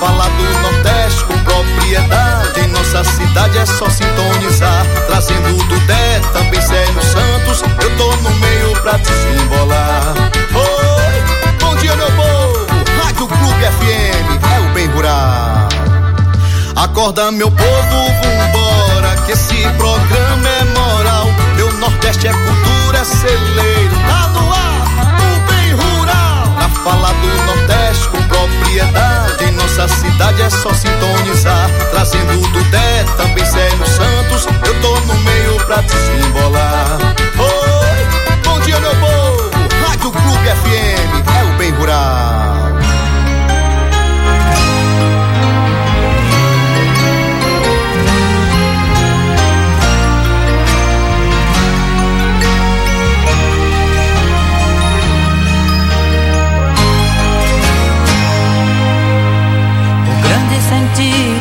falar do Nordeste com propriedade, em nossa cidade é só sintonizar. Trazendo do Dé, também Célio Santos, eu tô no meio pra desembolar. Oi, bom dia meu povo, Rádio Clube FM, é o bem rural. Acorda meu povo, vambora, que esse programa é moral. Meu Nordeste é cultura, é celeiro, tá no ar, o bem rural. Pra falar do Nordeste com propriedade, em nossa cidade é só sintonizar. Trazendo do Dé, também Célio Santos, eu tô no meio pra desembolar. Oi, bom dia meu povo, Rádio Clube FM, é o bem rural.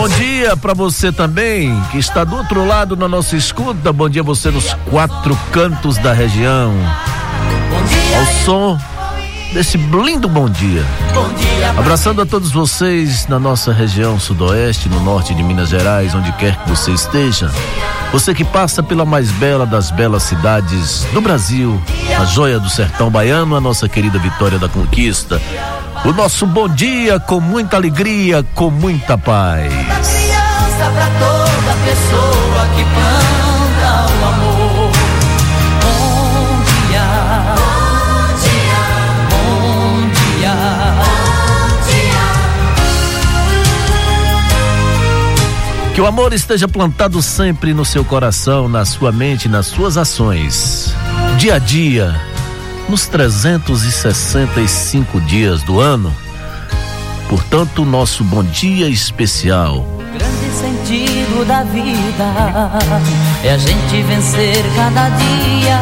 Bom dia. Para você também, que está do outro lado na nossa escuta. Bom dia você nos quatro cantos da região. Ao som desse lindo. Bom dia. Abraçando a todos vocês na nossa região sudoeste, no norte de Minas Gerais, onde quer que você esteja. Você que passa pela mais bela das belas cidades do Brasil, a joia do sertão baiano, a nossa querida Vitória da Conquista. O nosso bom dia com muita alegria, com muita paz. Da criança pra toda pessoa que planta o amor. Bom dia. Bom dia. Bom dia. Que o amor esteja plantado sempre no seu coração, na sua mente, nas suas ações. Dia a dia, nos 365 dias do ano. Portanto, nosso bom dia especial. O grande sentido da vida é a gente vencer cada dia,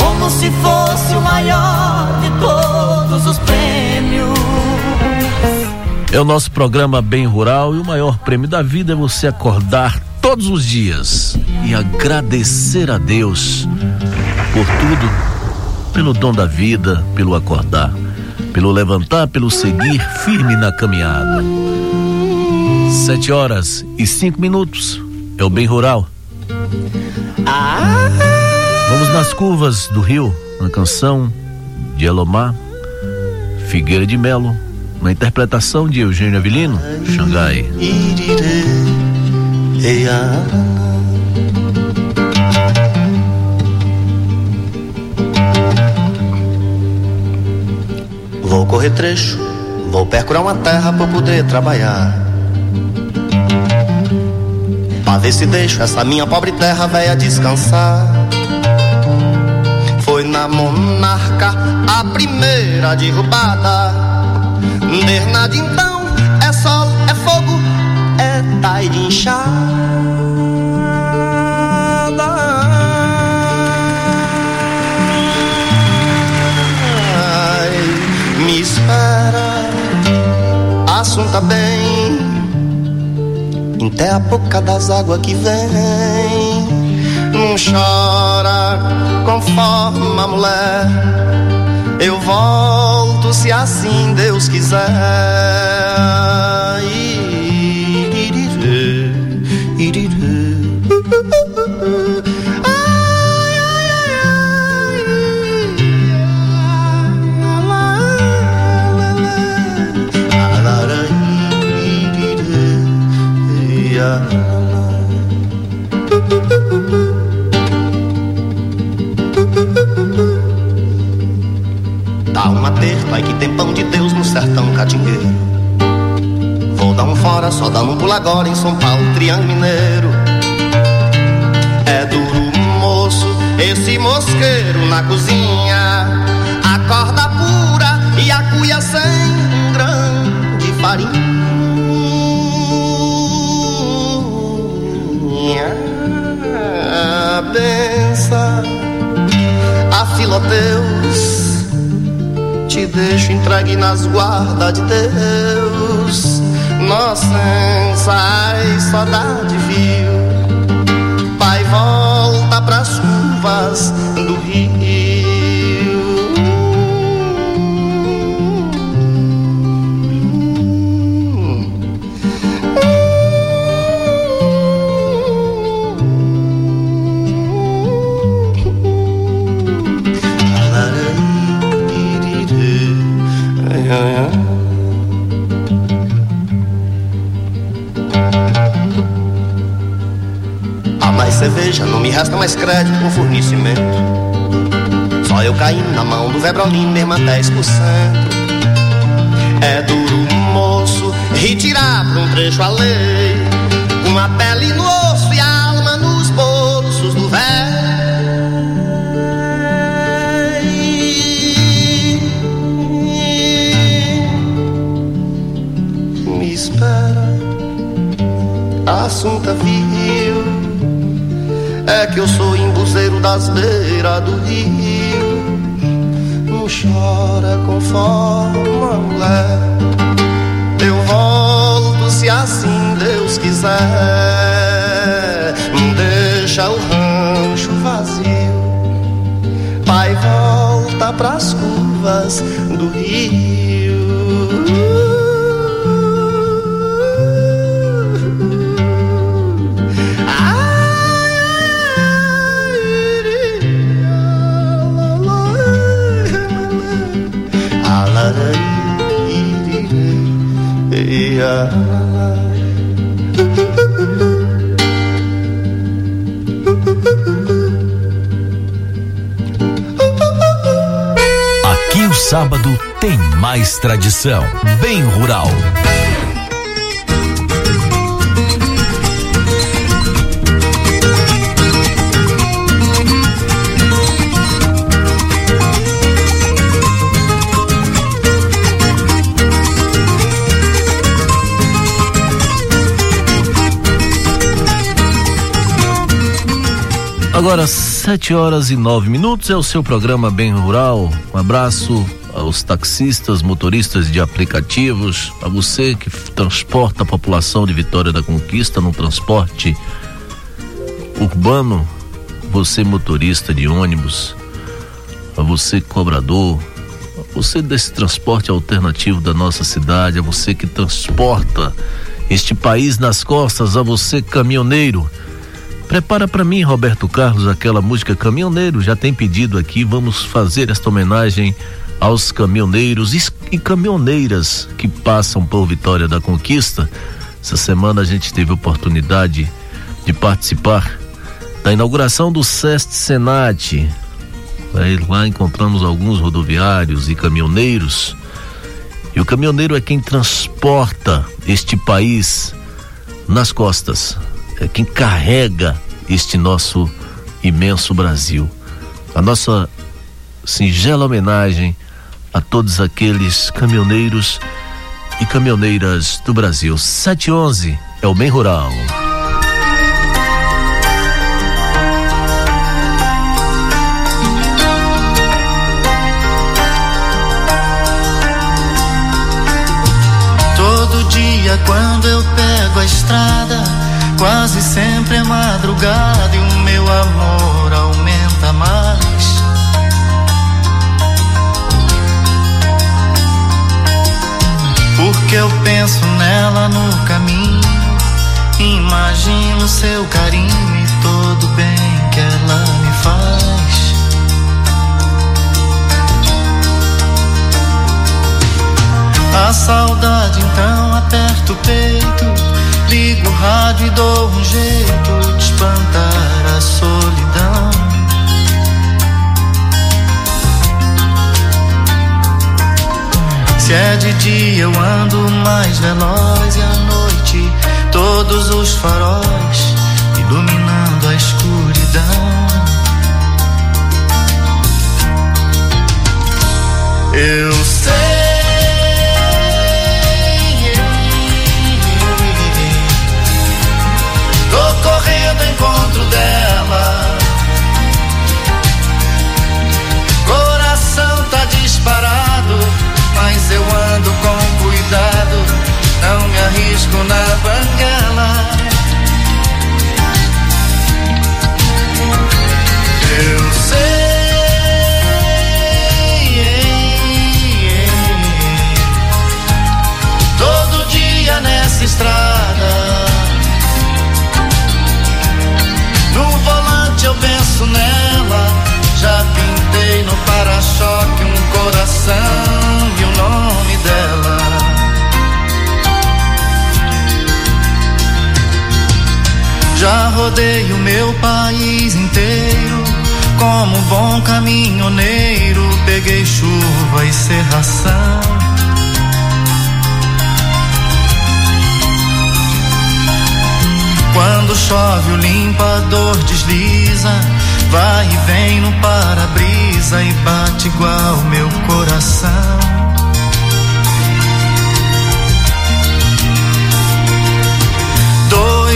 como se fosse o maior de todos os prêmios. É o nosso programa Bem Rural e o maior prêmio da vida é você acordar todos os dias e agradecer a Deus por tudo, pelo dom da vida, pelo acordar, pelo levantar, pelo seguir firme na caminhada. Sete horas e cinco minutos é o Bem Rural. Vamos nas curvas do rio, na canção de Elomar, Figueira de Melo, na interpretação de Eugênio Avelino, Xangai. Vou correr trecho, vou percurar uma terra pra poder trabalhar. Pra ver se deixo essa minha pobre terra velha descansar. Foi na monarca a primeira derrubada. Desde então é sol, é fogo, é tai de inchada. Espera assunta bem, até a boca das águas que vem. Não chora conforme a mulher. Eu volto se assim Deus quiser. Espera, assunta viu. É que eu sou embuzeiro das beiras do rio. Não chora conforme a mulher. Eu volto se assim Deus quiser. Deixa o rancho vazio. Pai, volta pras curvas do rio. Sábado tem mais tradição. Bem rural. Agora, sete horas e nove minutos é o seu programa Bem Rural. Um abraço aos taxistas, motoristas de aplicativos, a você que transporta a população de Vitória da Conquista no transporte urbano, você motorista de ônibus, a você cobrador, a você desse transporte alternativo da nossa cidade, a você que transporta este país nas costas, a você caminhoneiro. Prepara para mim, Roberto Carlos, aquela música Caminhoneiro. Já tem pedido aqui. Vamos fazer esta homenagem aos caminhoneiros e caminhoneiras que passam por Vitória da Conquista. Essa semana a gente teve oportunidade de participar da inauguração do SEST Senat. Aí lá encontramos alguns rodoviários e caminhoneiros. E o caminhoneiro é quem transporta este país nas costas é quem carrega este nosso imenso Brasil. A nossa singela homenagem a todos aqueles caminhoneiros e caminhoneiras do Brasil. 711 é o Bem Rural. dia, quando eu pego a estrada, quase sempre é madrugada e o meu amor aumenta mais. Porque eu penso nela no caminho, imagino seu carinho e todo bem que ela me faz. A saudade então aperta o peito, ligo o rádio e dou um jeito de espantar a solidão. Se é de dia eu ando mais veloz e à noite todos os faróis iluminando Já rodei o meu país inteiro. Como bom caminhoneiro, peguei chuva e serração. Quando chove o limpador desliza, vai e vem no para-brisa e bate igual meu coração.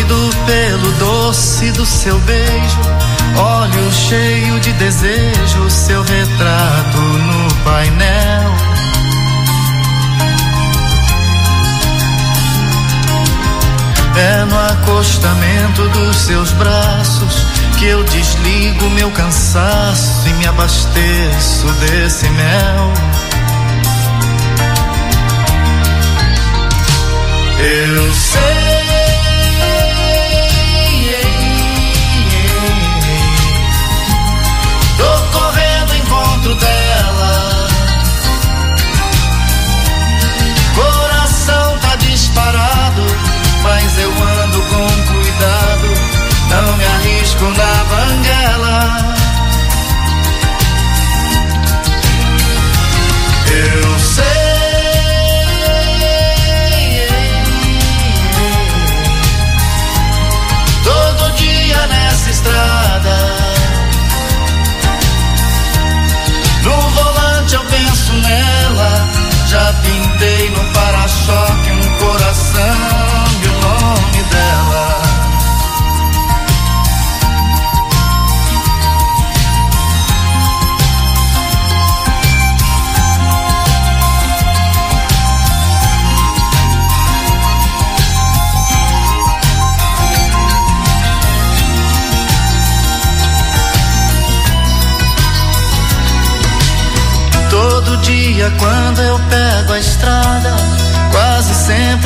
Doido pelo doce do seu beijo, olho cheio de desejo, seu retrato no painel. É no acostamento dos seus braços que eu desligo meu cansaço e me abasteço desse mel. Eu sei.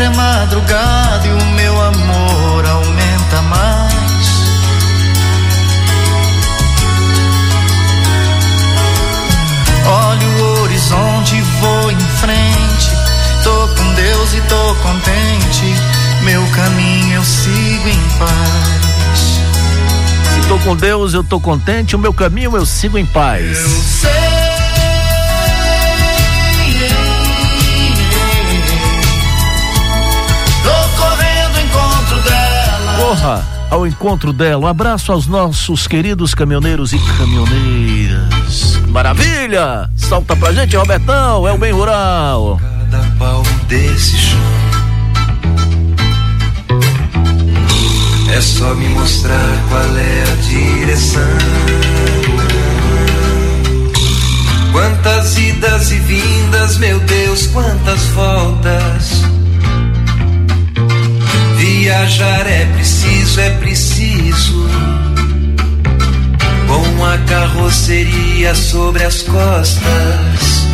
É madrugada e o meu amor aumenta mais. Olho o horizonte, vou em frente. Tô com Deus e tô contente. Meu caminho eu sigo em paz. Se tô com Deus, eu tô contente. O meu caminho eu sigo em paz. Eu sei. Ao encontro dela. Um abraço aos nossos queridos caminhoneiros e caminhoneiras. Maravilha! Solta pra gente, Robertão, é o bem rural. Cada palmo desse chão é só me mostrar qual é a direção. Quantas idas e vindas, meu Deus, quantas voltas viajar é preciso, é preciso. Com a carroceria sobre as costas.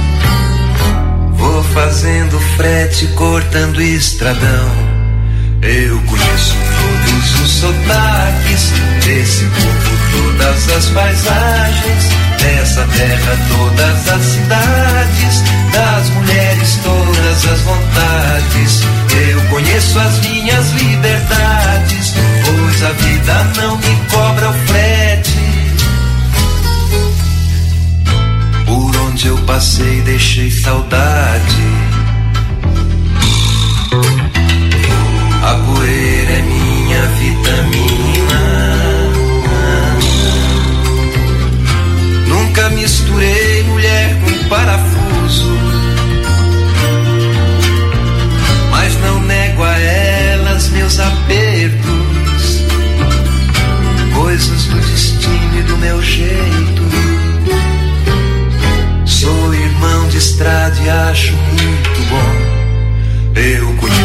Vou fazendo frete, cortando estradão. Eu conheço todos os sotaques desse povo, todas as paisagens, dessa terra, todas as cidades, das mulheres, todas as vontades. Conheço as minhas liberdades, pois a vida não me cobra o frete. Por onde eu passei, deixei saudade. A poeira meu jeito. Sou irmão de estrada e acho muito bom. Eu conheço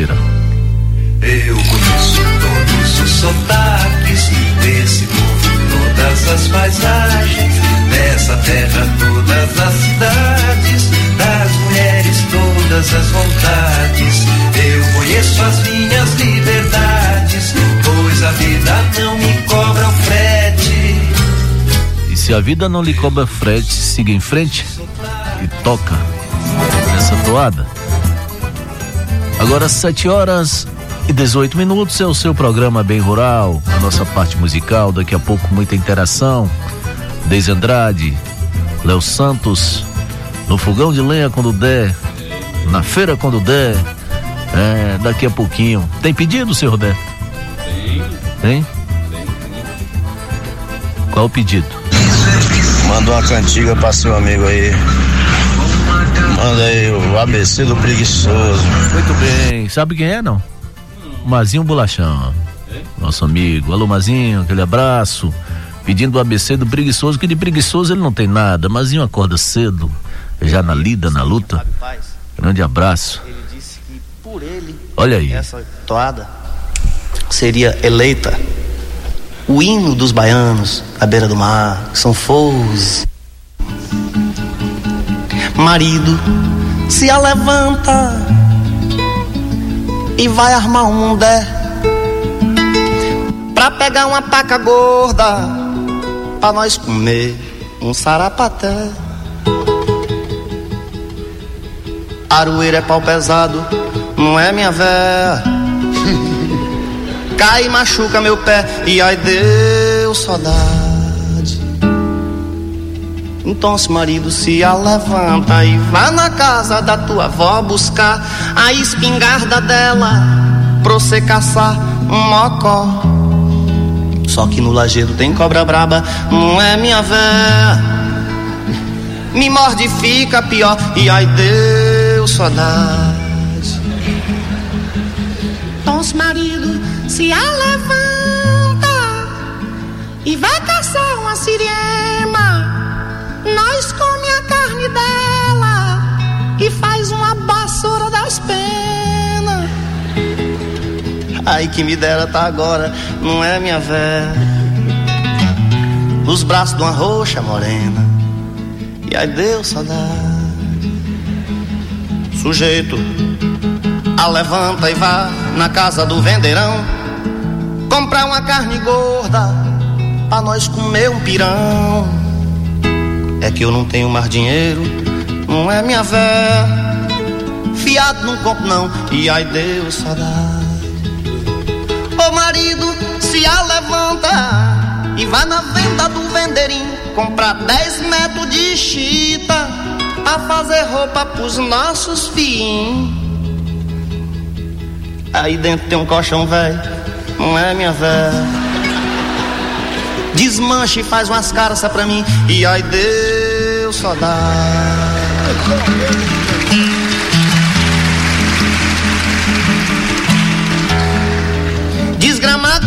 Eu conheço todos os sotaques desse povo, todas as paisagens, dessa terra, todas as cidades, das mulheres, todas as vontades. Eu conheço as minhas liberdades, pois a vida não me cobra o frete. E se a vida não lhe cobra frete, siga em frente e toca nessa toada. Agora, 7 horas e 18 minutos é o seu programa Bem Rural, a nossa parte musical. Daqui a pouco, muita interação. Deise Andrade, Léo Santos, no fogão de lenha quando der, na feira quando der. É, daqui a pouquinho. Tem pedido, senhor Roberto? Tem. Tem? Qual o pedido? Manda uma cantiga pra seu amigo aí. Manda aí o ABC do preguiçoso. Muito bem. Sabe quem é, não? Mazinho Bolachão. Nosso amigo. Alô, Mazinho, aquele abraço. Pedindo o ABC do preguiçoso, que de preguiçoso ele não tem nada. Mazinho acorda cedo, já na lida, na luta. Grande abraço. Ele disse que por ele, Olha aí. essa toada seria eleita o hino dos baianos à beira do mar, que são foos. Marido se alevanta e vai armar um mundé pra pegar uma paca gorda pra nós comer um sarapaté. Aroeira é pau pesado, não é minha véia. Cai e machuca meu pé e ai deu saudade. Então, se marido se alevanta e vá na casa da tua avó buscar a espingarda dela pra você caçar um mocó. Só que no lajedo tem cobra braba, não é minha véia. Me morde fica pior e ai deu saudade. Nosso marido se alevanta e vai caçar uma siriema. Nós come a carne dela e faz uma vassoura das penas. Ai que me dera tá agora, não é minha véia. Nos braços de uma roxa morena. E ai deu saudade. Sujeito, alevanta e vá na casa do vendeirão comprar uma carne gorda pra nós comer um pirão. É que eu não tenho mais dinheiro, não é minha vé. Fiado não compro não, e ai Deus saudade. Ô marido, se a levanta e vai na venda do vendeirinho comprar 10 metros de chita pra fazer roupa pros nossos filhos. Aí dentro tem um colchão velho, não é minha velha. Desmancha e faz umas caras pra mim. E ai Deus só dá. Desgramado,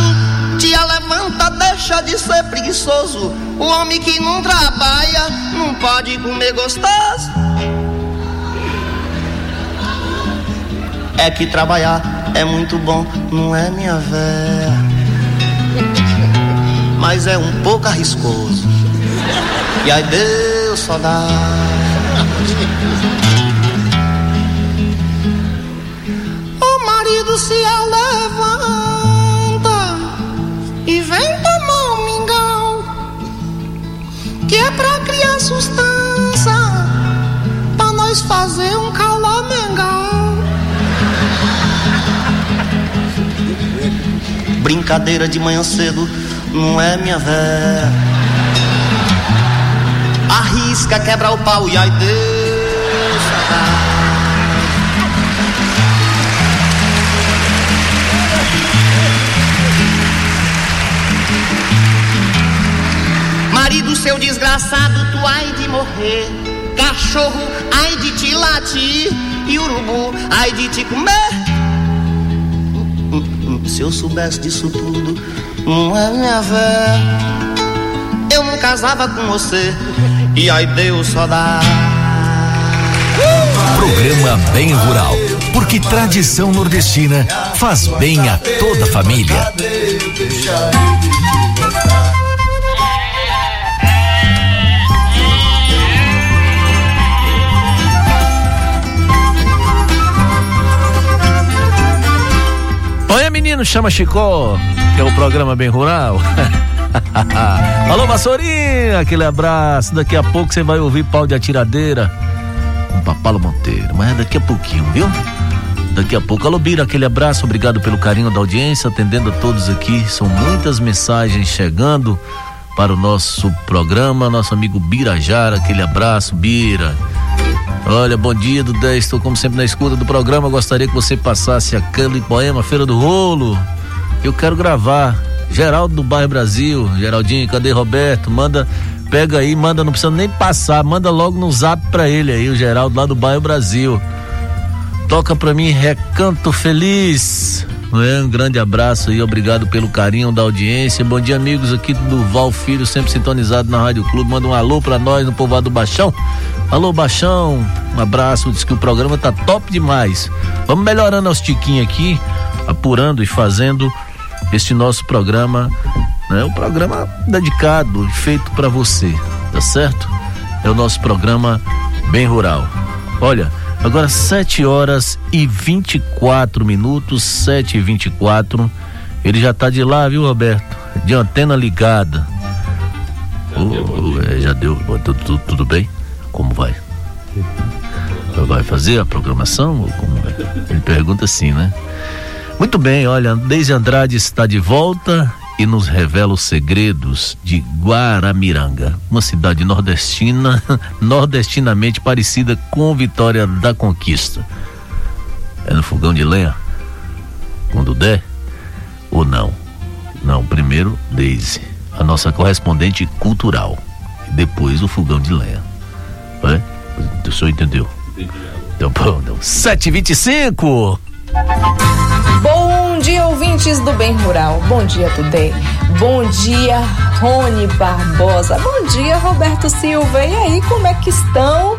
tia levanta, deixa de ser preguiçoso. O homem que não trabalha não pode comer gostoso. É que trabalhar é muito bom, não é minha véia mas é um pouco arriscoso. E aí Deus só dá. O marido se levanta e vem tomar um mingau, que é pra criar sustância, pra nós fazer um calamengal. Brincadeira de manhã cedo não é minha véia. Arrisca, quebra o pau e ai deixa Marido seu desgraçado, tu ai de morrer. Cachorro, ai de te latir. E urubu, ai de te comer. Se eu soubesse disso tudo, não é minha fé. Eu não casava com você, e aí Deus só dá. Programa Bem Rural, porque tradição nordestina faz bem a toda a família. Oi, menino, chama Chicó que é o programa Bem Rural. Alô, Vassourinha, aquele abraço. Daqui a pouco você vai ouvir pau de atiradeira com Papalo Monteiro, mas é daqui a pouquinho, viu? Daqui a pouco. Alô, Bira, aquele abraço, obrigado pelo carinho da audiência, atendendo a todos aqui. São muitas mensagens chegando para o nosso programa. Nosso amigo Birajara, aquele abraço, Bira. Olha, bom dia do 10, estou como sempre na escuta do programa. Gostaria que você passasse aquele poema Feira do Rolo eu quero gravar. Geraldo do Bairro Brasil, Geraldinho, cadê Roberto? Manda, pega aí, manda, não precisa nem passar, manda logo no zap pra ele aí, o Geraldo lá do Bairro Brasil. Toca pra mim Recanto Feliz. Um grande abraço aí, obrigado pelo carinho da audiência. Bom dia, amigos aqui do Val Filho, sempre sintonizado na Rádio Clube. Manda um alô pra nós no povoado do Baixão. Alô, Baixão, um abraço. Diz que o programa tá top demais. Vamos melhorando aos tiquinhos aqui, apurando e fazendo este nosso programa, né? Um programa dedicado, feito para você, tá certo? É o nosso programa Bem Rural. Olha, agora 7 horas e 24 minutos, 7 e 24 Ele já tá de lá, viu, Roberto? De antena ligada. Já, oh, deu, é, já deu. Tudo, tudo, tudo, bem? Como vai? Vai fazer a programação? Ou como vai? Ele pergunta assim, né? Muito bem, olha, Deise Andrade está de volta e nos revela os segredos de Guaramiranga, uma cidade nordestina, nordestinamente parecida com Vitória da Conquista. É no fogão de lenha? Quando der? Ou não? Não, primeiro Deise, a nossa correspondente cultural. E depois o fogão de lenha. É? O senhor entendeu? Então, bom, então, 7h25! Ouvintes do Bem Rural. Bom dia, Tudê. Bom dia, Rony Barbosa. Bom dia, Roberto Silva. E aí, como é que estão?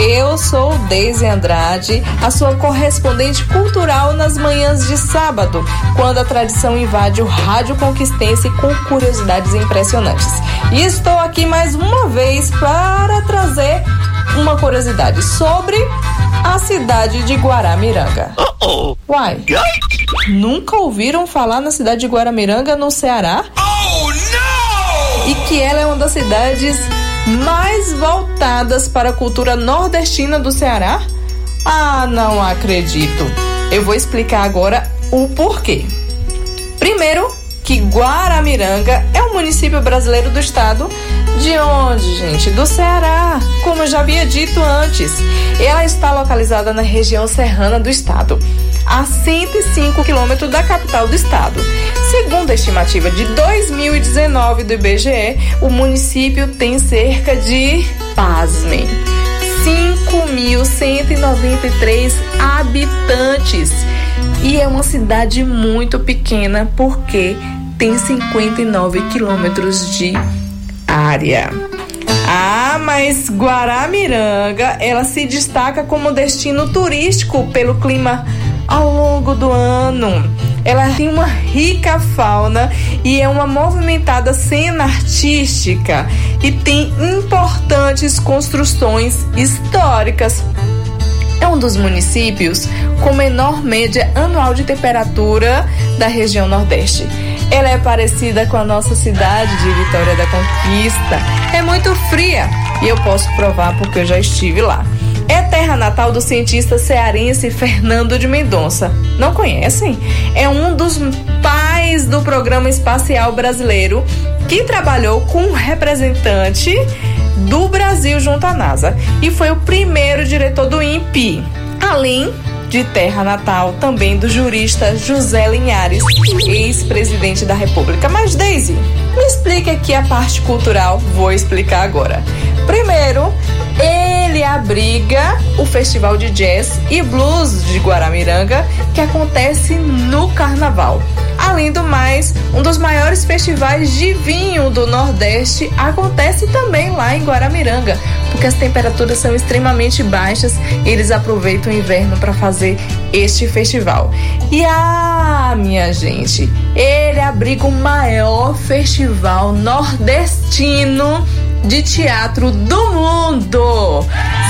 Eu sou Deise Andrade, a sua correspondente cultural nas manhãs de sábado, quando a tradição invade o rádio conquistense com curiosidades impressionantes. E estou aqui mais uma vez para trazer uma curiosidade sobre a cidade de Guaramiranga. Uh -oh. Uai, nunca ouviram falar na cidade de Guaramiranga, no Ceará? Oh, não! e que ela é uma das cidades mais voltadas para a cultura nordestina do Ceará? Ah, não acredito. Eu vou explicar agora o porquê. Primeiro, que Guaramiranga é um município brasileiro do estado de onde, gente? Do Ceará, como eu já havia dito antes. Ela está localizada na região serrana do estado, a 105 quilômetros da capital do estado. Segundo a estimativa de 2019 do IBGE, o município tem cerca de, pasmem, 5.193 habitantes. E é uma cidade muito pequena porque tem 59 quilômetros de área. Ah, mas Guaramiranga, ela se destaca como destino turístico pelo clima ao longo do ano. Ela tem uma rica fauna e é uma movimentada cena artística e tem importantes construções históricas. É um dos municípios com menor média anual de temperatura da região Nordeste. Ela é parecida com a nossa cidade de Vitória da Conquista. É muito fria e eu posso provar porque eu já estive lá é terra natal do cientista cearense Fernando de Mendonça. Não conhecem? É um dos pais do programa espacial brasileiro que trabalhou com um representante do Brasil junto à NASA e foi o primeiro diretor do INPE. Além de terra natal também do jurista José Linhares, ex-presidente da República. Mas, Daisy, me explique aqui a parte cultural. Vou explicar agora. Primeiro, ele abriga o Festival de Jazz e Blues de Guaramiranga, que acontece no Carnaval. Além do mais, um dos maiores festivais de vinho do Nordeste acontece também lá em Guaramiranga, porque as temperaturas são extremamente baixas e eles aproveitam o inverno para fazer este festival. E ah, minha gente, ele abriga o maior festival nordestino de teatro do mundo.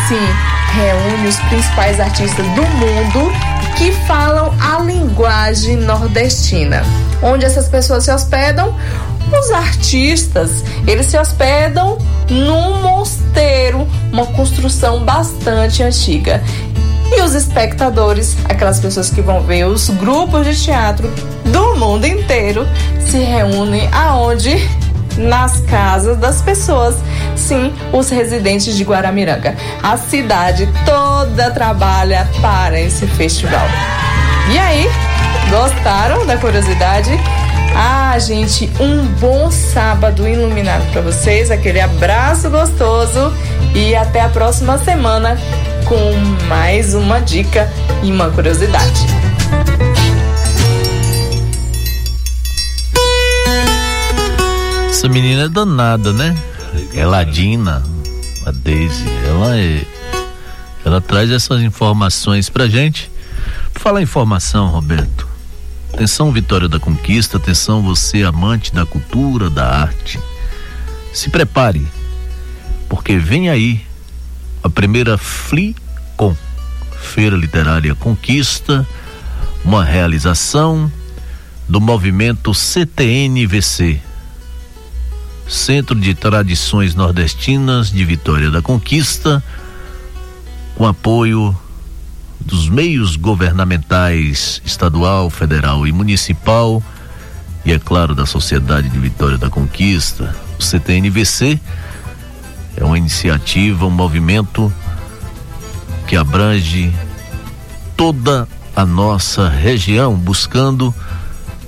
Sim, reúne os principais artistas do mundo que falam a linguagem nordestina. Onde essas pessoas se hospedam? Os artistas, eles se hospedam num mosteiro, uma construção bastante antiga. E os espectadores, aquelas pessoas que vão ver os grupos de teatro do mundo inteiro, se reúnem aonde nas casas das pessoas, sim, os residentes de Guaramiranga. A cidade toda trabalha para esse festival. E aí, gostaram da curiosidade? Ah, gente, um bom sábado iluminado para vocês, aquele abraço gostoso e até a próxima semana com mais uma dica e uma curiosidade. Essa menina é danada, né? Eladina, a Daisy, ela é. Ela traz essas informações pra gente. Em informação, Roberto. Atenção, Vitória da Conquista, atenção, você amante da cultura, da arte. Se prepare, porque vem aí a primeira FLICOM, Feira Literária Conquista, uma realização do movimento CTNVC, Centro de Tradições Nordestinas de Vitória da Conquista, com apoio dos meios governamentais estadual, federal e municipal, e é claro da Sociedade de Vitória da Conquista, o CTNVC, é uma iniciativa, um movimento que abrange toda a nossa região, buscando,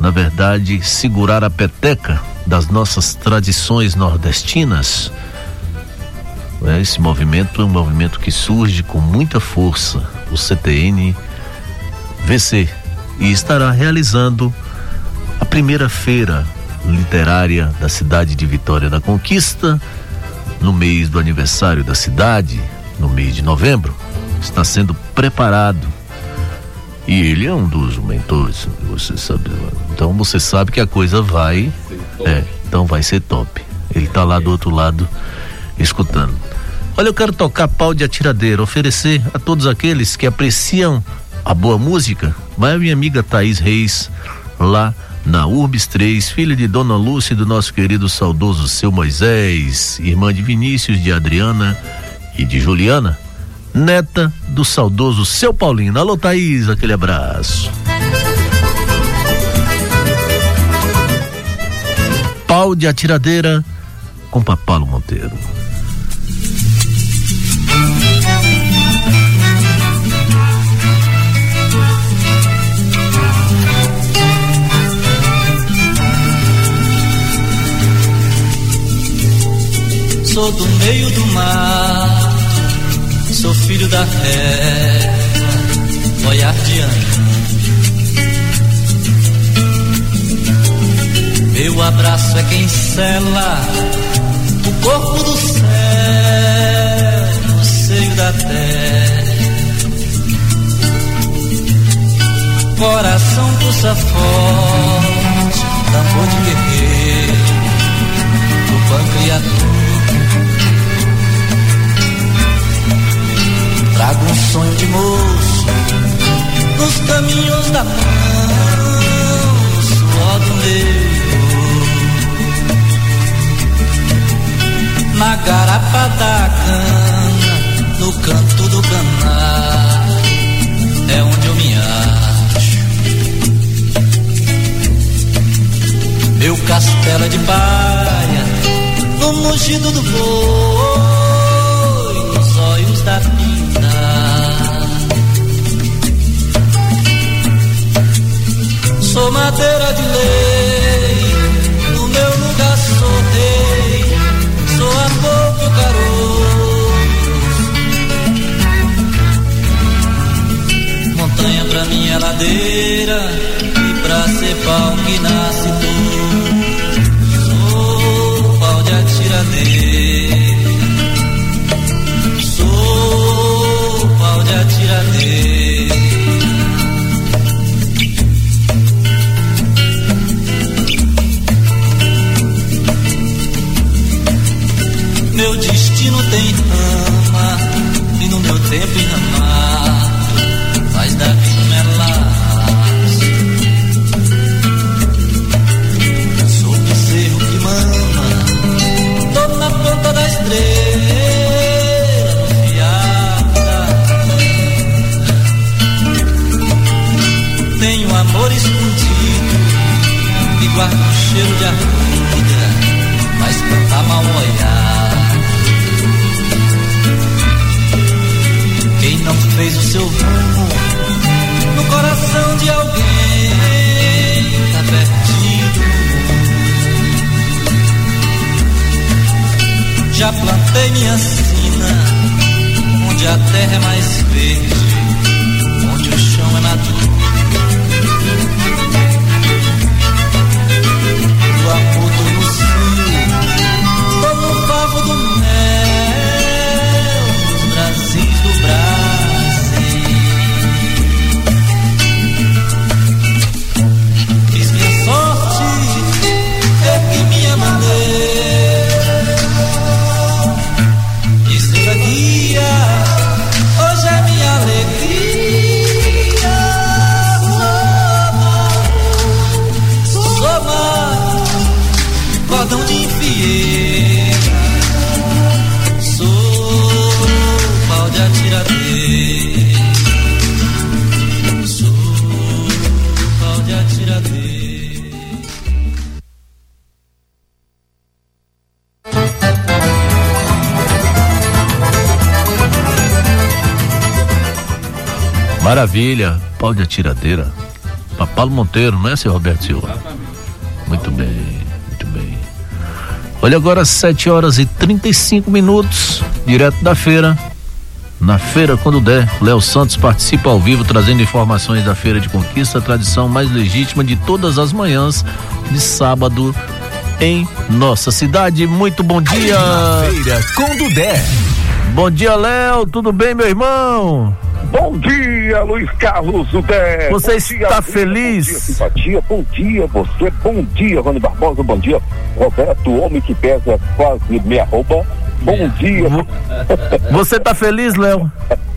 na verdade, segurar a peteca das nossas tradições nordestinas. É, esse movimento é um movimento que surge com muita força, o CTN VC, e estará realizando a primeira feira literária da cidade de Vitória da Conquista, no mês do aniversário da cidade, no mês de novembro. Está sendo preparado. E ele é um dos mentores, você sabe. Então você sabe que a coisa vai é, então vai ser top. Ele tá lá do outro lado escutando. Olha, eu quero tocar pau de atiradeira, oferecer a todos aqueles que apreciam a boa música. Vai a minha amiga Thaís Reis lá na Urbis 3, filha de Dona Lúcia e do nosso querido saudoso seu Moisés, irmã de Vinícius, de Adriana e de Juliana, neta do saudoso seu Paulino. Alô, Thaís, aquele abraço. Pau de atiradeira com Papalo Monteiro. Sou do meio do mar, sou filho da terra, boiardiano. Meu abraço é quem sela o corpo do céu no seio da terra. Coração pulsa forte, tambor de guerreiro, do pancreador. Trago um sonho de moço nos caminhos da mão, suor do meu. Na garapa da cana, no canto do canar, é onde eu me acho. Meu castelo é de baia, no mugido do boi, nos olhos da Sou madeira de lei, no meu lugar sou rei, sou amor que o caroço. Montanha pra minha ladeira e pra ser pau que nasce tu. Sou pau de atiradeira, sou pau de atiradeira. E Maravilha, pau de atiradeira. Papalo Monteiro, não é, seu Roberto Silva? Muito bem, muito bem. Olha agora, 7 horas e 35 minutos, direto da feira. Na feira, quando der, Léo Santos participa ao vivo trazendo informações da Feira de Conquista, a tradição mais legítima de todas as manhãs de sábado em nossa cidade. Muito bom dia! Feira com Dudé. Bom dia, Léo. Tudo bem, meu irmão? Bom dia, Luiz Carlos Udé. Você Bom está dia, feliz? Bom dia, simpatia. Bom dia, você. Bom dia, Rony Barbosa. Bom dia, Roberto, homem que pesa quase meia roupa. Bom dia. Você tá feliz, Léo?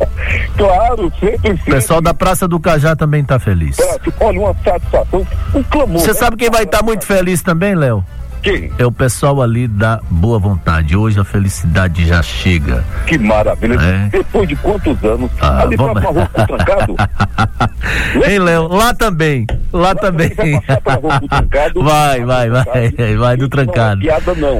Claro, sempre, O pessoal da Praça do Cajá também tá feliz. Olha, uma satisfação, um clamor. Você né? sabe quem vai estar muito feliz também, Léo? Quem? É o pessoal ali da Boa Vontade. Hoje a felicidade já chega. Que maravilha. É. Depois de quantos anos? Ah, ali vamos- pra rua do trancado? Hein, Léo? Lá também. Lá também. Vai, vai, vai. Vai do trancado. Não é piada não.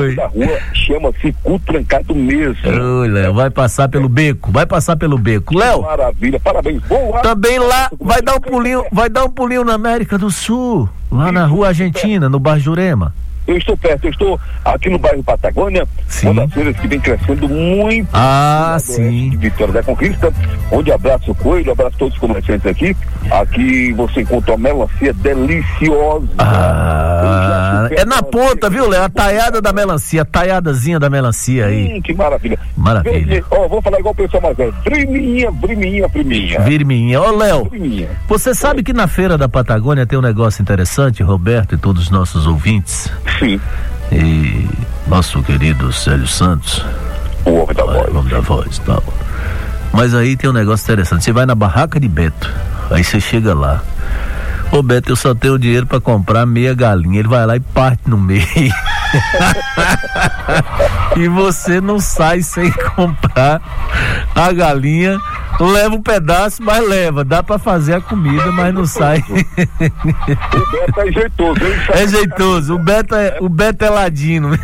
Oi. Da rua chama-se cu trancado mesmo. Oi, Léo. Vai passar pelo beco. Vai passar pelo beco. Léo. Maravilha, parabéns. Boa. Também lá vai dar um pulinho, vai dar um pulinho na América do Sul, lá na Rua Argentina, no Bar Jurema. Eu estou perto, eu estou aqui no bairro Patagônia, uma das feiras que vem crescendo muito. Ah, sim. De Vitória da Conquista, onde abraço o Coelho, abraço todos os comerciantes aqui. Aqui você encontra uma melancia deliciosa. Ah, é na ponta, viu, Léo? A taiada da melancia, a taiadazinha da melancia aí. Hum, que maravilha. Maravilha. Ó, vou falar igual o pessoal mais velho. Priminha, priminha, priminha. Virminha. Ô, Léo, Priminha. você sabe que na feira da Patagônia tem um negócio interessante, Roberto e todos os nossos ouvintes? Sim. E nosso querido Célio Santos. O homem da voz. O homem da voz, tal. Mas aí tem um negócio interessante. Você vai na barraca de Beto, aí você chega lá. Ô Beto, eu só tenho dinheiro pra comprar meia galinha. Ele vai lá e parte no meio. e você não sai sem comprar a galinha. Leva um pedaço, mas leva. Dá pra fazer a comida, mas não sai. O Beto é jeitoso, hein? É jeitoso. O Beto é, o Beto é ladino.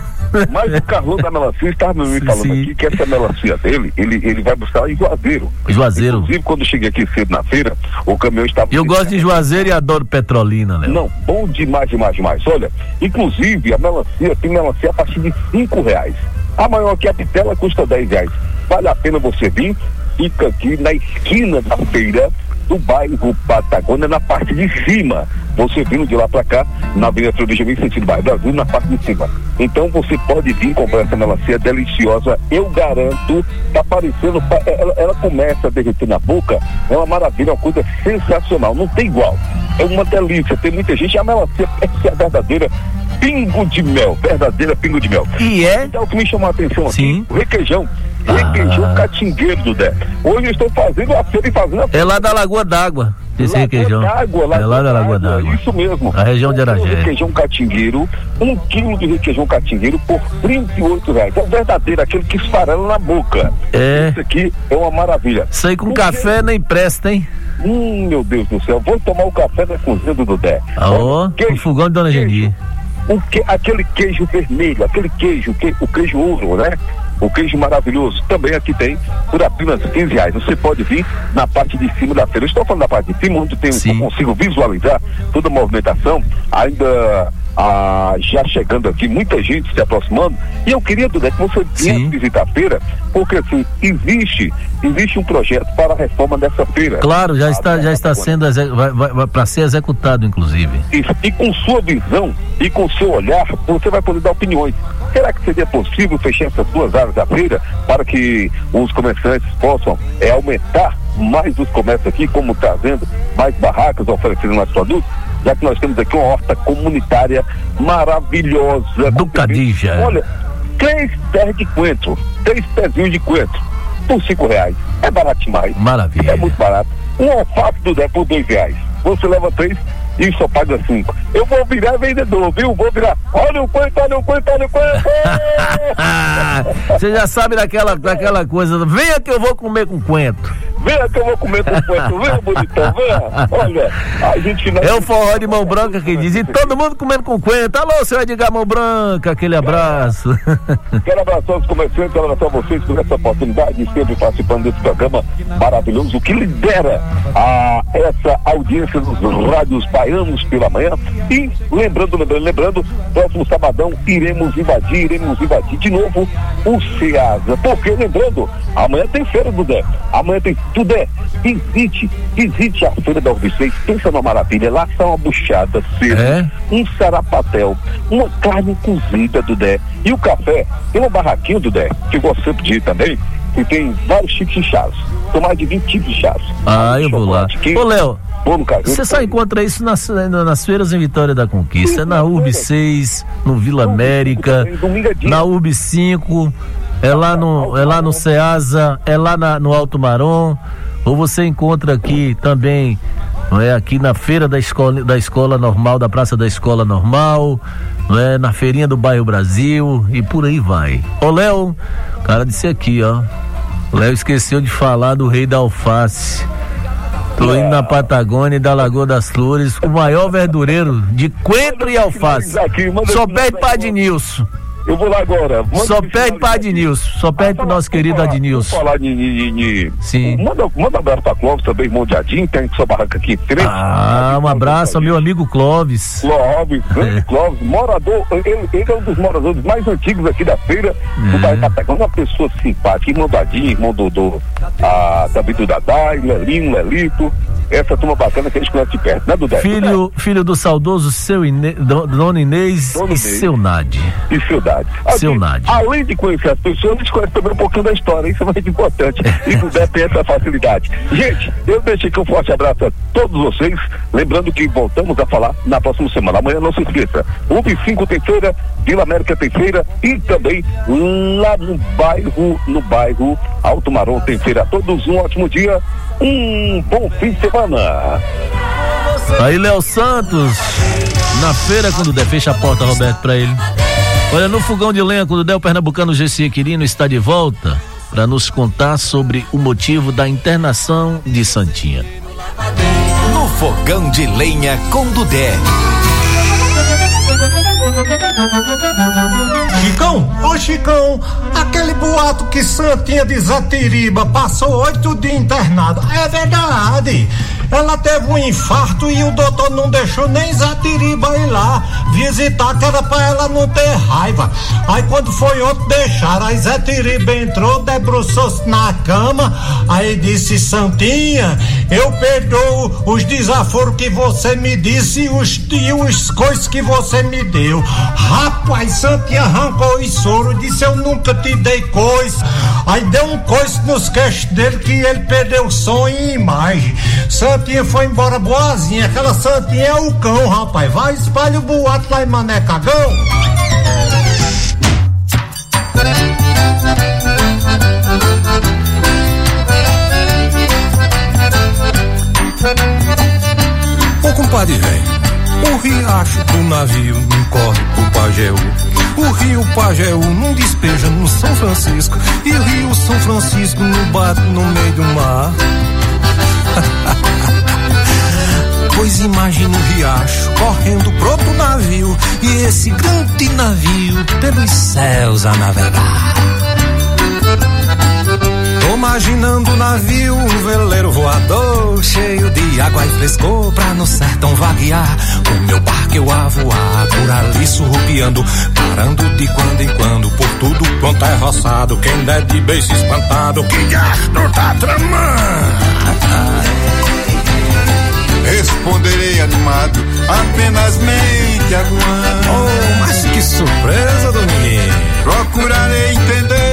Mas o Carlão da Melancia estava me falando aqui que essa melancia dele, ele, ele vai buscar em Juazeiro. Juazeiro. Inclusive, quando cheguei aqui cedo na feira, o caminhão estava. Eu gosto de Juazeiro e adoro Petrolina. Não, bom demais, demais, demais. Olha, inclusive a melancia tem melancia a partir de cinco reais. A maior que a pitela custa 10 reais. Vale a pena você vir. Fica aqui na esquina da feira do bairro Patagônia, na parte de cima. Você vindo de lá pra cá, na Avenida Fleury Benjamin, sentido bairro Brasil, na parte de cima. Então você pode vir comprar essa melancia deliciosa, eu garanto, tá parecendo, pa- ela, ela começa a derreter na boca, é uma maravilha, uma coisa sensacional, não tem igual. É uma delícia, tem muita gente, a melancia essa é a verdadeira pingo de mel, verdadeira pingo de mel. E é? Então o que me chamou a atenção aqui, Sim. o requeijão, requeijão catingueiro do Dé. Hoje eu estou fazendo a feira e fazendo a É lá da Lagoa d'Água, esse requeijão. d'Água, é lá da Lagoa d'Água. Isso mesmo. A região de Um Aragé. requeijão catingueiro, um quilo de requeijão catingueiro por 38 reais. É o verdadeiro, aquele que esfarela na boca. É. Isso aqui é uma maravilha. Isso aí com café nem presta, hein? Hum, meu Deus do céu, vou tomar o café da cozinha do Dudé. Ó, o fogão de Dona Geni. O que, aquele queijo vermelho, aquele queijo, que, o queijo ouro, né? O queijo maravilhoso também aqui tem por apenas 15 reais. Você pode vir na parte de cima da feira. Eu estou falando da parte de cima, onde tem, eu consigo visualizar toda a movimentação, ainda ah, já chegando aqui, muita gente se aproximando. E eu queria, Dudé, que você viesse visitar a feira, porque assim, existe, existe um projeto para a reforma dessa feira. Claro, já está, já está sendo para ser executado, inclusive. Isso. E com sua visão e com seu olhar, você vai poder dar opiniões. Será que seria possível fechar essas duas áreas da feira para que os comerciantes possam é, aumentar mais os comércios aqui, como está vendo, mais barracas oferecendo mais produtos? Já que nós temos aqui uma horta comunitária maravilhosa. Do Cadija. Olha, três pés de coentro, três pezinhos de coentro, por cinco reais. É barato demais. Maravilha. É muito barato. Um alface do Dé por dois reais. Você leva três e só paga cinco. Eu vou virar vendedor, viu? Vou virar. Olha o coentro, olha o coentro, olha o coentro. Você já sabe daquela, daquela coisa, venha que eu vou comer com coentro. Venha que eu vou comer com coentro, venha, bonitão, venha. Olha, a gente não. É o forró de mão branca que diz, e todo mundo comendo com coentro. Alô, seu Edgar Mão Branca, aquele abraço. Quero abraçar os comerciantes, quero abraçar vocês por essa oportunidade de sempre participando desse programa maravilhoso que lidera a essa audiência dos rádios baianos pela manhã. E lembrando, lembrando, lembrando, próximo sabadão iremos invadir, iremos invadir de novo o Ceasa. Porque, lembrando, amanhã tem feira do Dé. Amanhã tem tudo é. Visite, visite a feira da UB6, pensa numa maravilha. Lá está uma buchada cedo, um sarapatel, uma carne cozida do Dé. E o café, tem um barraquinho do Dé, que eu gosto sempre de ir também, que tem vários tipos de chás. São mais de 20 tipos de chás. Ah, eu vou lá. Ô, Léo, você só encontra isso nas, nas feiras em Vitória da Conquista, na URB 6, no Vila América, na URB 5, é lá no, é lá no Ceasa, é lá na, no Alto Marom, ou você encontra aqui também, não é aqui na feira da escola da escola normal, da Praça da Escola Normal, não é na feirinha do bairro Brasil e por aí vai. Ô Léo, cara disse aqui, ó. Léo esqueceu de falar do rei da alface. Tô indo na Patagônia e da Lagoa das Flores, o maior verdureiro de coentro e alface. Só pede pra Adnilson. Eu vou lá agora. Manda Só pede pra Adnilson, só pede pro nosso querido Adnilson. falar de, de, de- Sim. Manda, manda um abraço pra Clóvis também, irmão de Adim, tem sua barraca aqui. Três. Ah, um abraço ao meu amigo Clóvis. Clóvis, grande É. Clóvis, morador, ele, ele é um dos moradores mais antigos aqui da feira do É. bairro Patagônia, uma pessoa simpática, irmão da Adim, irmão do, do a, Davi do Dadai, Lelinho, Lelito, essa turma bacana que a gente conhece de perto, né, Dudé? Filho, filho do saudoso seu Ine, do- Dona Inês e Inês. seu Nade. E Seu Nade. Além de conhecer as pessoas, a gente conhece também um pouquinho da história, isso é muito importante. E o Dé tem essa facilidade. Gente, eu deixo aqui um forte abraço a todos vocês. Lembrando que voltamos a falar na próxima semana. Amanhã não se esqueça. UB 5 tem feira, Vila América tem feira e também lá no bairro, no bairro Alto Marom tem feira. A todos um ótimo dia, um bom fim de semana. Aí, Léo Santos, na feira, quando der, fecha a porta, Roberto, pra ele. Olha, no fogão de lenha, quando der, o pernambucano GC Quirino está de volta para nos contar sobre o motivo da internação de Santinha. No fogão de lenha com Dudé. Chicão, ô Chicão, aquele boato que Santinha de Zatiriba passou oito dias internada, é verdade. Ela teve um infarto e o doutor não deixou nem Zatiriba ir lá visitar, que era pra ela não ter raiva. Aí quando foi outro deixar, aí Zatiriba entrou, debruçou-se na cama, aí disse, Santinha, eu perdoo os desaforos que você me disse e os, e os coisas que você me deu. Rapaz, Santinha arrancou o soro, disse eu nunca te dei coisa. Aí deu um coice nos queixos dele que ele perdeu som e imagem. Santinha foi embora boazinha, aquela Santinha é o cão, rapaz. Vai, espalha o boato lá em Mané Cagão. Ô compadre velho, o riacho do navio não corre pro Pajeú. O rio Pajeú não despeja no São Francisco. E o rio São Francisco não bate no meio do mar. Pois imagina o riacho correndo pro outro navio e esse grande navio pelos céus a navegar. Imaginando o navio, um veleiro voador, cheio de água e frescor pra no sertão vaguear. Com meu barco eu a voar, por ali surrupiando, parando de quando em quando, por tudo pronto é roçado. Quem der de beijo espantado, que gasto tá tramando. Responderei animado, apenas mente aguando. Oh, mas que surpresa, Dominguinho! Procurarei entender o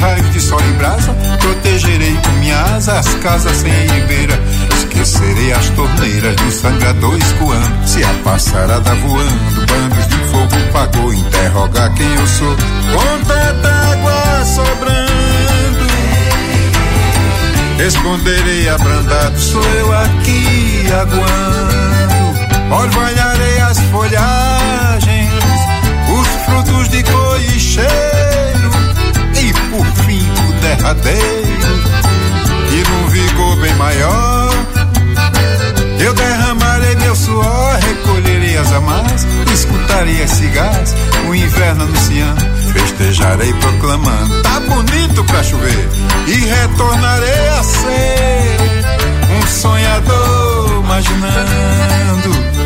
raio de sol e brasa, protegerei com minha asa as casas sem ribeira. Esquecerei as torneiras do sangrador escoando, se a passarada voando, bandos de fogo pagou, interrogar quem eu sou, com tanta água sobrando. Responderei abrandado, sou eu aqui aguando. Orvalharei as folhagens, os frutos de cor derradeiro, e num vigor bem maior. Eu derramarei meu suor, recolherei as amarras, escutarei as cigarras, o inverno anunciando. Festejarei proclamando, tá bonito pra chover, e retornarei a ser um sonhador imaginando.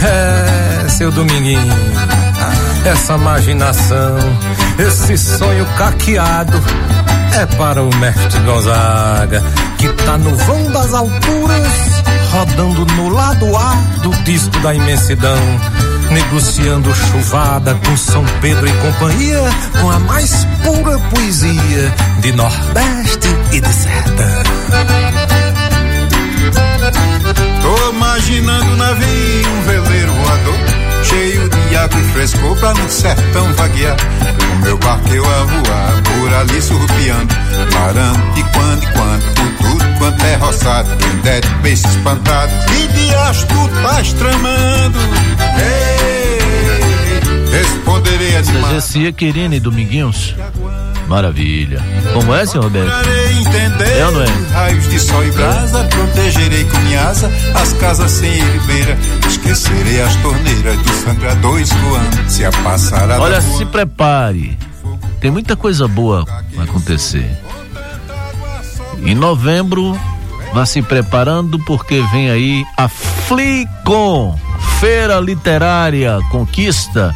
É, seu Dominguinho, essa imaginação, esse sonho caqueado é para o mestre Gonzaga, que tá no vão das alturas, rodando no lado A do disco da imensidão, negociando chuvada com São Pedro e companhia, com a mais pura poesia de Nordeste e de Sertão. Tô imaginando um navio, um veleiro voador, cheio de água e frescor pra no sertão vaguear. O meu barco eu a voar, por ali surrupiando, parando de quando em quando, por tudo quanto é roçado. Quem der de peixe espantado, que dias tu estás tramando? Ei, responderei a Zecia, Querine e Dominguinhos. Maravilha. Como é, senhor Roberto? entender É ou não é? raios de sol e brasa, protegerei com minha asa as casas sem ribeira, esquecerei as torneiras do sangrador escoando, se a passarada Olha, se prepare. Tem muita coisa boa acontecer. Em novembro, vá se preparando porque vem aí a Flicon, Feira Literária Conquista,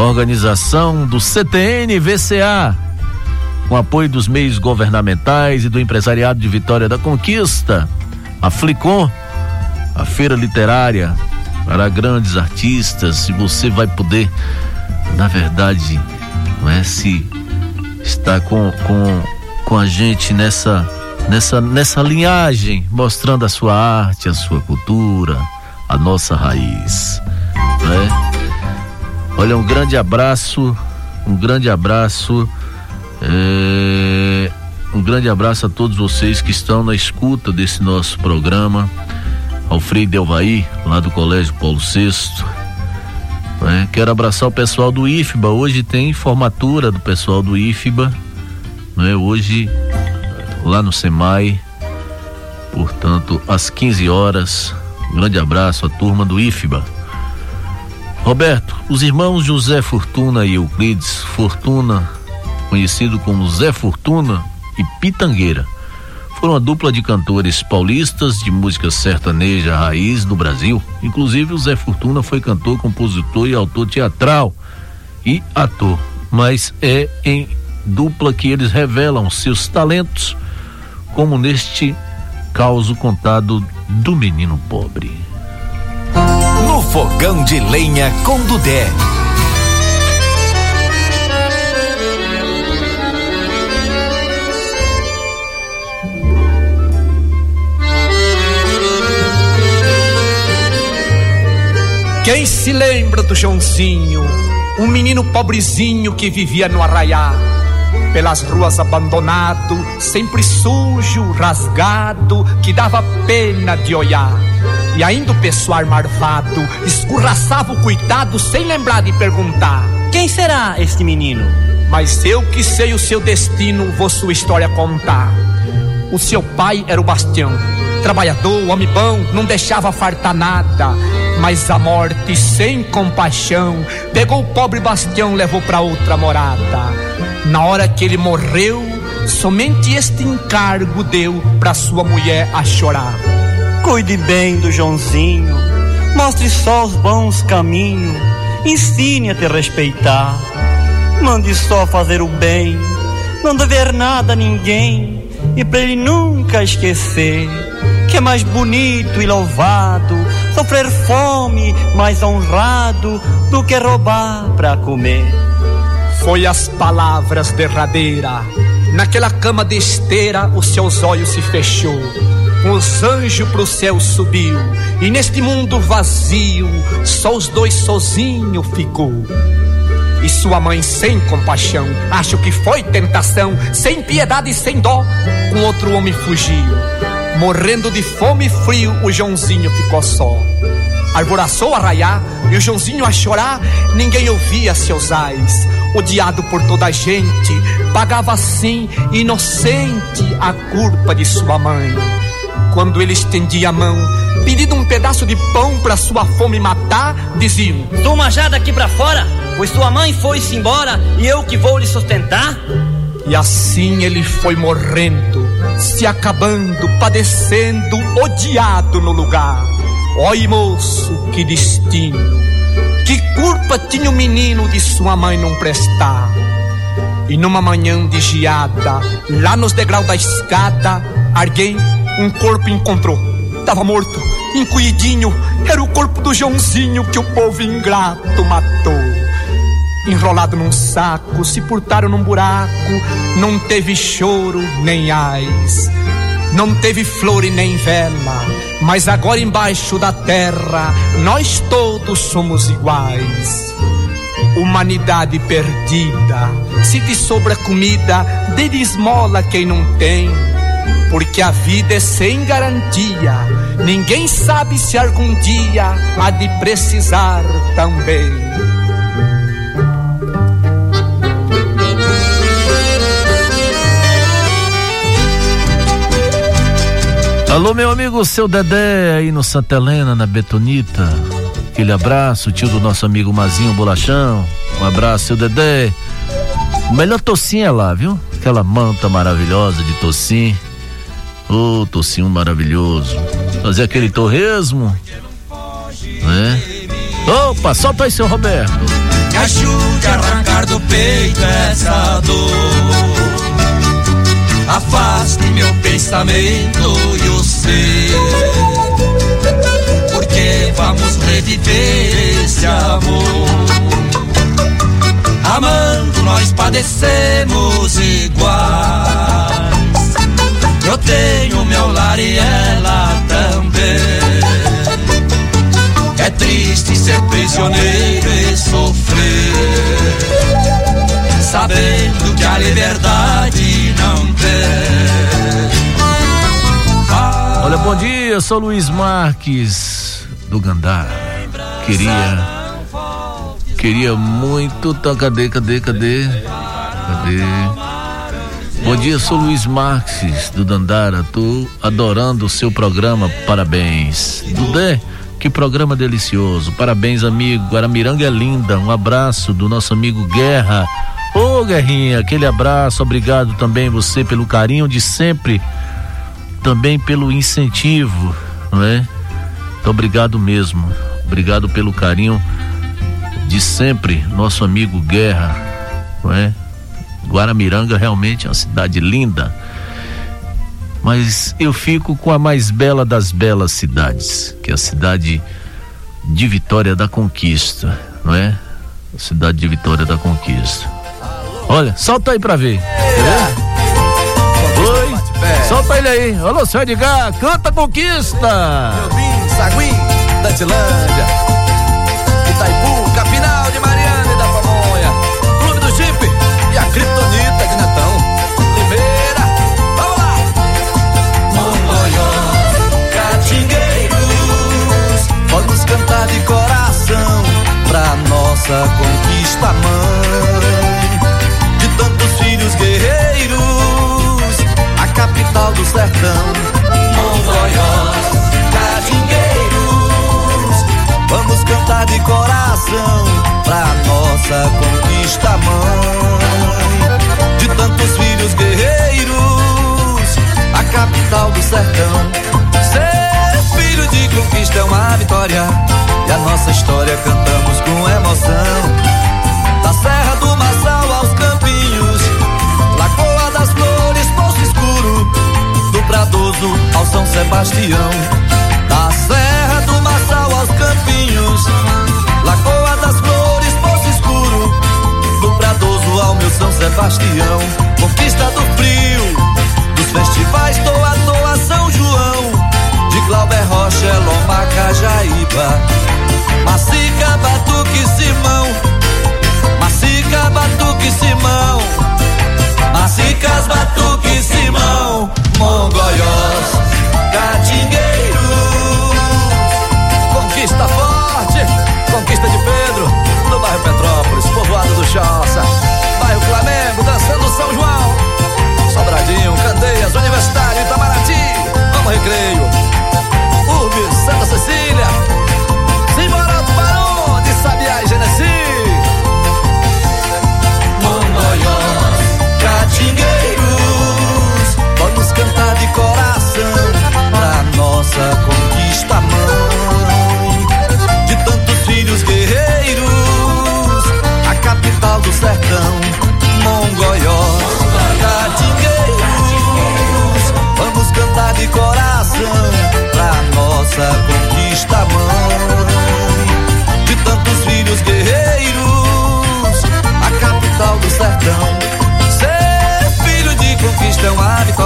organização do CTN VCA, com apoio dos meios governamentais e do empresariado de Vitória da Conquista. A Flicon, a feira literária para grandes artistas, e você vai poder, na verdade, não é se está com, com, com a gente nessa nessa nessa linhagem, mostrando a sua arte, a sua cultura, a nossa raiz, né? Olha, um grande abraço, um grande abraço, é, um grande abraço a todos vocês que estão na escuta desse nosso programa, ao Frei Delvaí, lá do Colégio Paulo VI. né? Quero abraçar o pessoal do IFBA. Hoje tem formatura do pessoal do IFBA. Né? Hoje, lá no SEMAI. Portanto, às 15 horas. Um grande abraço à turma do IFBA. Roberto, os irmãos José Fortuna e Euclides Fortuna, conhecido como Zé Fortuna e Pitangueira, foram a dupla de cantores paulistas de música sertaneja raiz do Brasil. Inclusive, o Zé Fortuna foi cantor, compositor e autor teatral e ator. Mas é em dupla que eles revelam seus talentos, como neste causo contado do menino pobre. Fogão de lenha com Dudé. Quem se lembra do Joãozinho, um menino pobrezinho que vivia no arraiá, pelas ruas abandonado, sempre sujo, rasgado, que dava pena de olhar. E ainda o pessoal marvado escorraçava o coitado sem lembrar de perguntar: Quem será este menino? Mas eu que sei o seu destino, vou sua história contar. O seu pai era o Bastião, trabalhador, homem bom, não deixava fartar nada. Mas a morte, sem compaixão, pegou o pobre Bastião, levou pra outra morada. Na hora que ele morreu, somente este encargo deu pra sua mulher a chorar. Cuide bem do Joãozinho, mostre só os bons caminhos, ensine a te respeitar. Mande só fazer o bem, não dever nada a ninguém, e pra ele nunca esquecer que é mais bonito e louvado sofrer fome, mais honrado do que roubar pra comer. Foi as palavras derradeiras. Naquela cama de esteira, os seus olhos se fechou. Os anjos pro céu subiu. E neste mundo vazio, só os dois sozinho ficou. E sua mãe sem compaixão, acho que foi tentação, sem piedade e sem dó, com outro homem fugiu. Morrendo de fome e frio, o Joãozinho ficou só. Arvoraçou a raiar e o Joãozinho a chorar, ninguém ouvia seus ais. Odiado por toda a gente, pagava assim, inocente, a culpa de sua mãe. Quando ele estendia a mão, pedindo um pedaço de pão pra sua fome matar, diziam: Toma já daqui pra fora, pois tua mãe foi-se embora e eu que vou lhe sustentar. E assim ele foi morrendo, se acabando, padecendo, odiado no lugar. Oi, moço, que destino! Que culpa tinha o menino de sua mãe não prestar? E numa manhã de geada, lá nos degraus da escada, alguém um corpo encontrou. Tava morto, encolhidinho, era o corpo do Joãozinho que o povo ingrato matou. Enrolado num saco, se portaram num buraco, não teve choro nem ais. Não teve flor e nem vela, Mas agora embaixo da terra, nós todos somos iguais. Humanidade perdida, se te sobra comida, dê de esmola quem não tem. Porque a vida é sem garantia, ninguém sabe se algum dia há de precisar também. Alô, meu amigo, seu Dedé aí no Santa Helena, na Betonita. Aquele abraço, tio do nosso amigo Mazinho Bolachão. Um abraço, seu Dedé. O melhor tocinho é lá, viu? Aquela manta maravilhosa de tocinho. Ô, oh, tocinho maravilhoso. Fazer aquele torresmo. Né? Opa, solta aí, seu Roberto. Me ajude a arrancar do peito essa dor afaste meu pensamento e o seu. Porque vamos reviver esse amor. Amando, nós padecemos iguais. Tenho meu lar e ela também. É triste ser prisioneiro e sofrer sabendo que a liberdade não tem. Olha, bom dia, sou Luiz Marques do Gandar. Queria. Queria muito. Tá, cadê, cadê, cadê? Cadê? Bom dia, sou Luiz Marques do Dandara. Tô adorando o seu programa. Parabéns. Dudé, que programa delicioso. Parabéns, amigo. Guaramiranga é linda. Um abraço do nosso amigo Guerra Ô Guerrinha, aquele abraço, obrigado também você pelo carinho de sempre, também pelo incentivo, não é? Muito obrigado mesmo, obrigado pelo carinho de sempre, nosso amigo Guerra, não é? Guaramiranga realmente é uma cidade linda, mas eu fico com a mais bela das belas cidades, que é a cidade de Vitória da Conquista, não é? A cidade de Vitória da Conquista. Olha, solta aí pra ver. Oi, solta ele aí. Alô, seu Edgar, canta conquista. Meu Sagui, Dantilândia, Itaipu, cantar de coração pra nossa conquista, mãe vitória, e a nossa história cantamos com emoção. Da Serra do Marçal aos Campinhos Pradoso ao São Sebastião, da Serra do Marçal aos Campinhos, Lagoa das Flores, Poço Escuro, do Pradoso ao meu São Sebastião, Conquista do Frio, dos festivais Toa Toa Glauber Rocha, Loma Cajaíba, Macica, Batuque, Simão, Macica, Batuque, Simão. Macicas, Batuque, Simão, Mongoiós, Catingueiros. Conquista forte, conquista de Pedro, no bairro Petrópolis, povoado do Choça, bairro Flamengo, dançando São João, Sobradinho, Candeias, Universitário, Itamaraty, vamos recreio, Santa Cecília,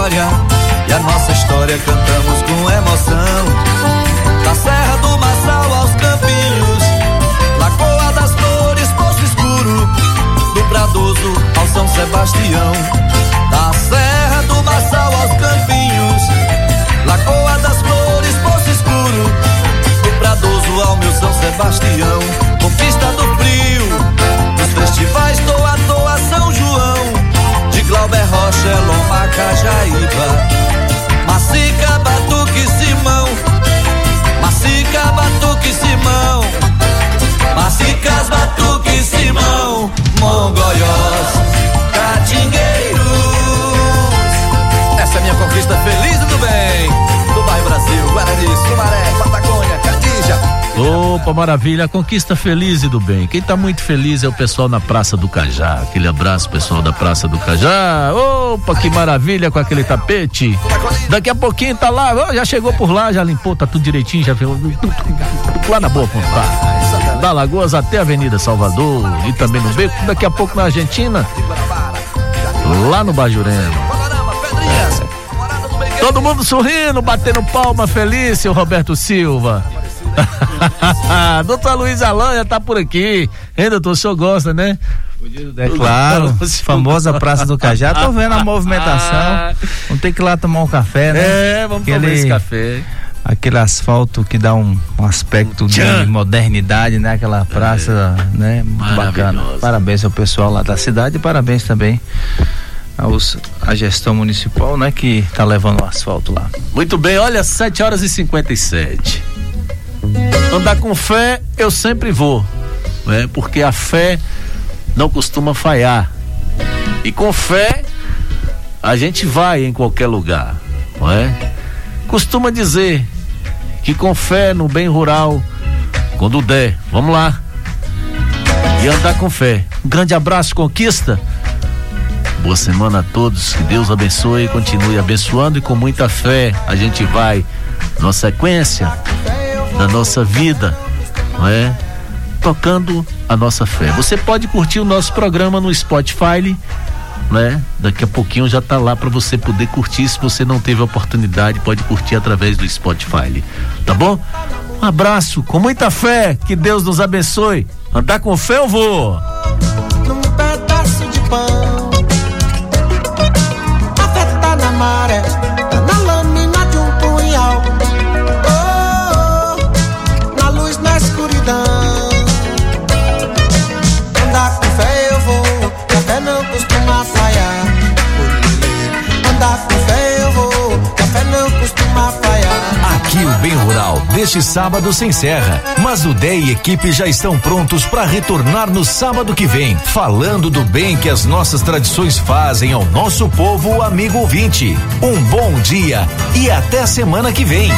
E a nossa história cantamos com emoção. Da Serra do Marçal aos Campinhos Lagoa das Flores, Poço Escuro Do Pradoso ao São Sebastião. Da Serra do Marçal aos Campinhos Lagoa das Flores, Poço Escuro Do Pradoso ao meu São Sebastião. Cajaíba, Macica, Batuque, Simão, Macica, Batuque, Simão, Macicas, Batuque, Simão, Mongóiós, Catingueiros. Essa é minha conquista feliz Opa, maravilha, conquista feliz e do bem. Quem tá muito feliz é o pessoal na Praça do Cajá. Aquele abraço, pessoal da Praça do Cajá. Opa, que maravilha com aquele tapete. Daqui a pouquinho tá lá, já chegou por lá, já limpou, tá tudo direitinho, já fez lá na boa ponta. Da Lagoas até a Avenida Salvador e também no Beco. Daqui a pouco na Argentina, lá no Bajurema. É. Todo mundo sorrindo, batendo palma feliz, seu Roberto Silva. doutor Luiz Alanha tá por aqui. Hein, doutor? O senhor gosta, né? É claro, famosa Praça do Cajá. Tô vendo a movimentação. Vamos ter que ir lá tomar um café, né? É, vamos tomar esse café. Aquele asfalto que dá um, um aspecto Tchan. de modernidade, né? Aquela praça, né? Muito bacana. Parabéns ao pessoal lá da cidade e parabéns também aos, à gestão municipal, né? Que tá levando o asfalto lá. Muito bem, olha, 7 horas e 57. Andar com fé, eu sempre vou, né? Porque a fé não costuma falhar. E com fé, a gente vai em qualquer lugar, não é? Costuma dizer que com fé no bem rural, quando der, vamos lá. E andar com fé. Um grande abraço, conquista. Boa semana a todos, que Deus abençoe e continue abençoando e com muita fé a gente vai na sequência da nossa vida, não é? Tocando a nossa fé. Você pode curtir o nosso programa no Spotify, né? Daqui a pouquinho já tá lá para você poder curtir. Se você não teve a oportunidade, pode curtir através do Spotify, tá bom? Um abraço, com muita fé, que Deus nos abençoe. Andar com fé eu vou. Bem Rural deste sábado se encerra, mas o DEI e equipe já estão prontos para retornar no sábado que vem, falando do bem que as nossas tradições fazem ao nosso povo amigo ouvinte. Um bom dia e até semana que vem.